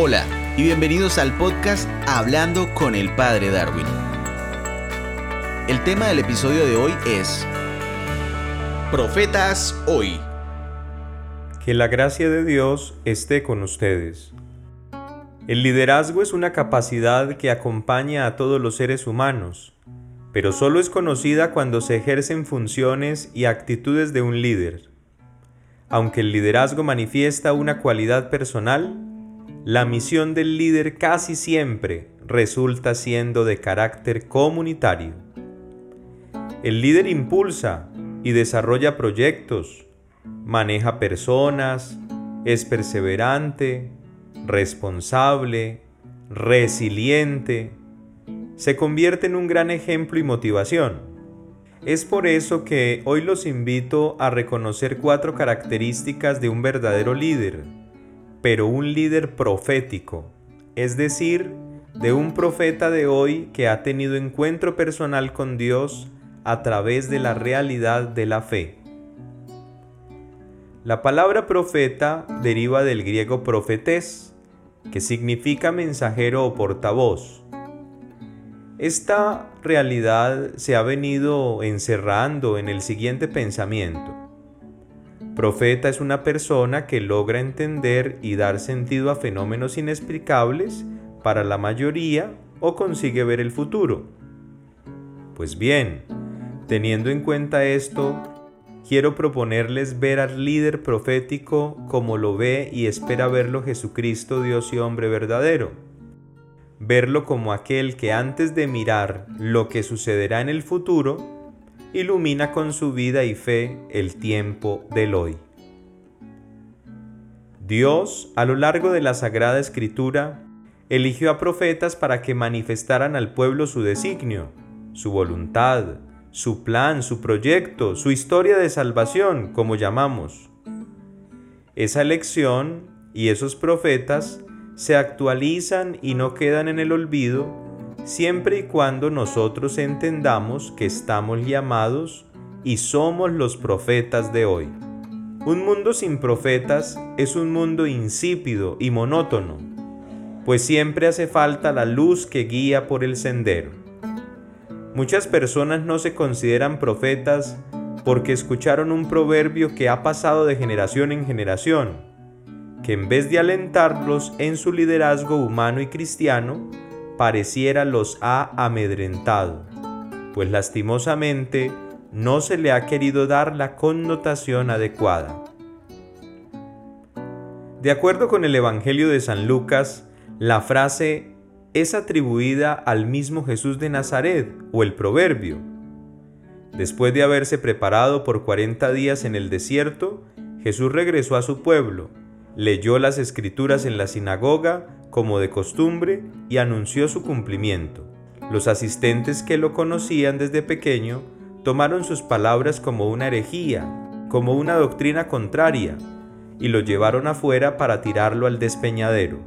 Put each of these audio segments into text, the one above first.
Hola y bienvenidos al podcast Hablando con el Padre Darwin. El tema del episodio de hoy es Profetas hoy. Que la gracia de Dios esté con ustedes. El liderazgo es una capacidad que acompaña a todos los seres humanos, pero solo es conocida cuando se ejercen funciones y actitudes de un líder. Aunque el liderazgo manifiesta una cualidad personal, la misión del líder casi siempre resulta siendo de carácter comunitario. El líder impulsa y desarrolla proyectos, maneja personas, es perseverante, responsable, resiliente, se convierte en un gran ejemplo y motivación. Es por eso que hoy los invito a reconocer cuatro características de un verdadero líder pero un líder profético, es decir, de un profeta de hoy que ha tenido encuentro personal con Dios a través de la realidad de la fe. La palabra profeta deriva del griego profetés, que significa mensajero o portavoz. Esta realidad se ha venido encerrando en el siguiente pensamiento. Profeta es una persona que logra entender y dar sentido a fenómenos inexplicables para la mayoría o consigue ver el futuro. Pues bien, teniendo en cuenta esto, quiero proponerles ver al líder profético como lo ve y espera verlo Jesucristo, Dios y hombre verdadero. Verlo como aquel que antes de mirar lo que sucederá en el futuro, ilumina con su vida y fe el tiempo del hoy. Dios, a lo largo de la Sagrada Escritura, eligió a profetas para que manifestaran al pueblo su designio, su voluntad, su plan, su proyecto, su historia de salvación, como llamamos. Esa elección y esos profetas se actualizan y no quedan en el olvido siempre y cuando nosotros entendamos que estamos llamados y somos los profetas de hoy. Un mundo sin profetas es un mundo insípido y monótono, pues siempre hace falta la luz que guía por el sendero. Muchas personas no se consideran profetas porque escucharon un proverbio que ha pasado de generación en generación, que en vez de alentarlos en su liderazgo humano y cristiano, pareciera los ha amedrentado, pues lastimosamente no se le ha querido dar la connotación adecuada. De acuerdo con el Evangelio de San Lucas, la frase es atribuida al mismo Jesús de Nazaret o el proverbio. Después de haberse preparado por 40 días en el desierto, Jesús regresó a su pueblo, leyó las escrituras en la sinagoga como de costumbre y anunció su cumplimiento. Los asistentes que lo conocían desde pequeño tomaron sus palabras como una herejía, como una doctrina contraria, y lo llevaron afuera para tirarlo al despeñadero.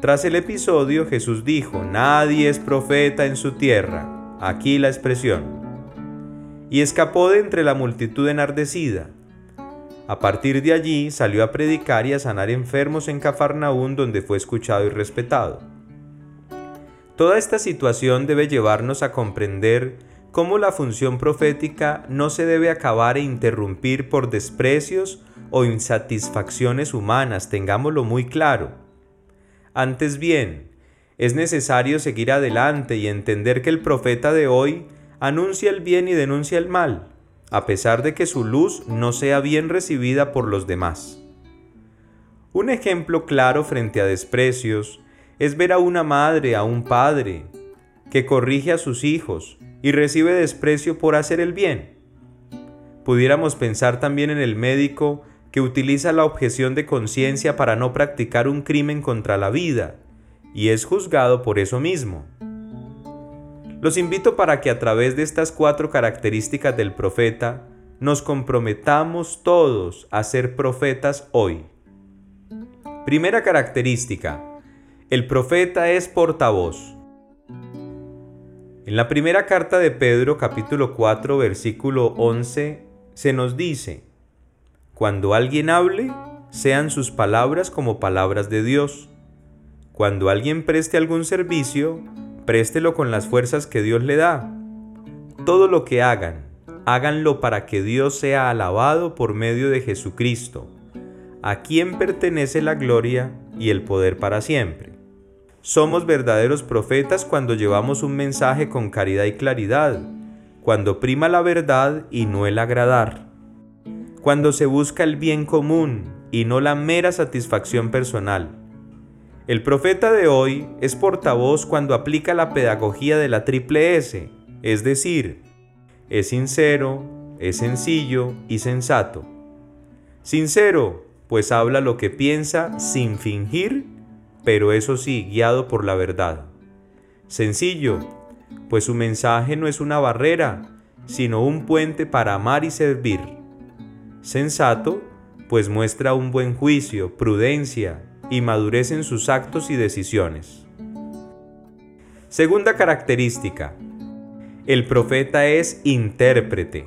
Tras el episodio Jesús dijo, nadie es profeta en su tierra, aquí la expresión, y escapó de entre la multitud enardecida, a partir de allí salió a predicar y a sanar enfermos en Cafarnaún donde fue escuchado y respetado. Toda esta situación debe llevarnos a comprender cómo la función profética no se debe acabar e interrumpir por desprecios o insatisfacciones humanas, tengámoslo muy claro. Antes bien, es necesario seguir adelante y entender que el profeta de hoy anuncia el bien y denuncia el mal a pesar de que su luz no sea bien recibida por los demás. Un ejemplo claro frente a desprecios es ver a una madre, a un padre, que corrige a sus hijos y recibe desprecio por hacer el bien. Pudiéramos pensar también en el médico que utiliza la objeción de conciencia para no practicar un crimen contra la vida y es juzgado por eso mismo. Los invito para que a través de estas cuatro características del profeta nos comprometamos todos a ser profetas hoy. Primera característica. El profeta es portavoz. En la primera carta de Pedro capítulo 4 versículo 11 se nos dice, Cuando alguien hable, sean sus palabras como palabras de Dios. Cuando alguien preste algún servicio, préstelo con las fuerzas que Dios le da. Todo lo que hagan, háganlo para que Dios sea alabado por medio de Jesucristo, a quien pertenece la gloria y el poder para siempre. Somos verdaderos profetas cuando llevamos un mensaje con caridad y claridad, cuando prima la verdad y no el agradar, cuando se busca el bien común y no la mera satisfacción personal. El profeta de hoy es portavoz cuando aplica la pedagogía de la triple S, es decir, es sincero, es sencillo y sensato. Sincero, pues habla lo que piensa sin fingir pero eso sí, guiado por la verdad. Sencillo, pues su mensaje no es una barrera, sino un puente para amar y servir. Sensato, pues muestra un buen juicio, prudencia y madurez en sus actos y decisiones. Segunda característica. El profeta es intérprete.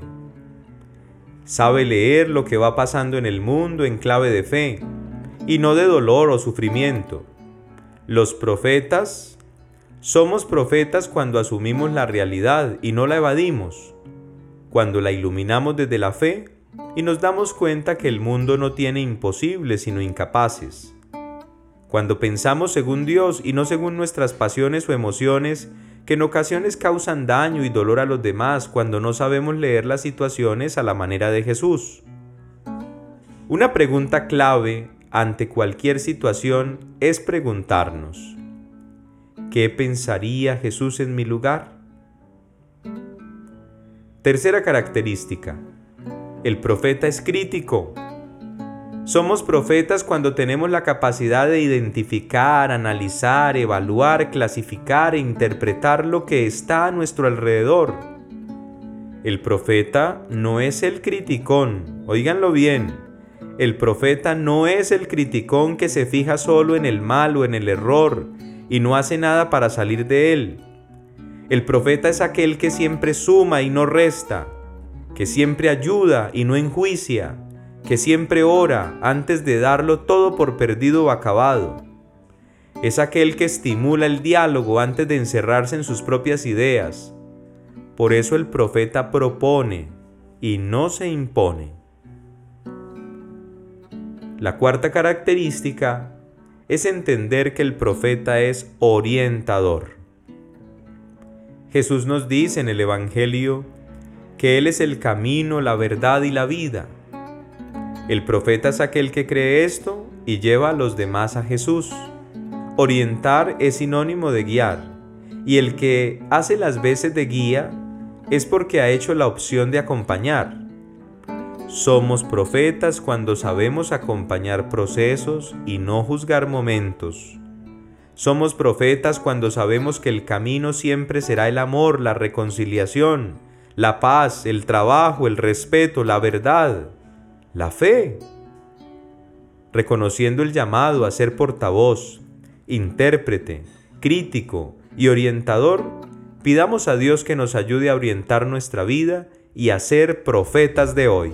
Sabe leer lo que va pasando en el mundo en clave de fe, y no de dolor o sufrimiento los profetas somos profetas cuando asumimos la realidad y no la evadimos, cuando la iluminamos desde la fe y nos damos cuenta que el mundo no tiene imposibles sino incapaces. Cuando pensamos según Dios y no según nuestras pasiones o emociones, que en ocasiones causan daño y dolor a los demás cuando no sabemos leer las situaciones a la manera de Jesús. Una pregunta clave ante cualquier situación es preguntarnos, ¿qué pensaría Jesús en mi lugar? Tercera característica, el profeta es crítico. Somos profetas cuando tenemos la capacidad de identificar, analizar, evaluar, clasificar e interpretar lo que está a nuestro alrededor. El profeta no es el criticón, oíganlo bien, el profeta no es el criticón que se fija solo en el mal o en el error y no hace nada para salir de él. El profeta es aquel que siempre suma y no resta, que siempre ayuda y no enjuicia, que siempre ora antes de darlo todo por perdido o acabado. Es aquel que estimula el diálogo antes de encerrarse en sus propias ideas. Por eso el profeta propone y no se impone. La cuarta característica es entender que el profeta es orientador. Jesús nos dice en el Evangelio que Él es el camino, la verdad y la vida. El profeta es aquel que cree esto y lleva a los demás a Jesús. Orientar es sinónimo de guiar, y el que hace las veces de guía es porque ha hecho la opción de acompañar. Somos profetas cuando sabemos acompañar procesos y no juzgar momentos. Somos profetas cuando sabemos que el camino siempre será el amor, la reconciliación, la paz, el trabajo, el respeto, la verdad, la fe. Reconociendo el llamado a ser portavoz, intérprete, crítico y orientador, pidamos a Dios que nos ayude a orientar nuestra vida y a ser profetas de hoy.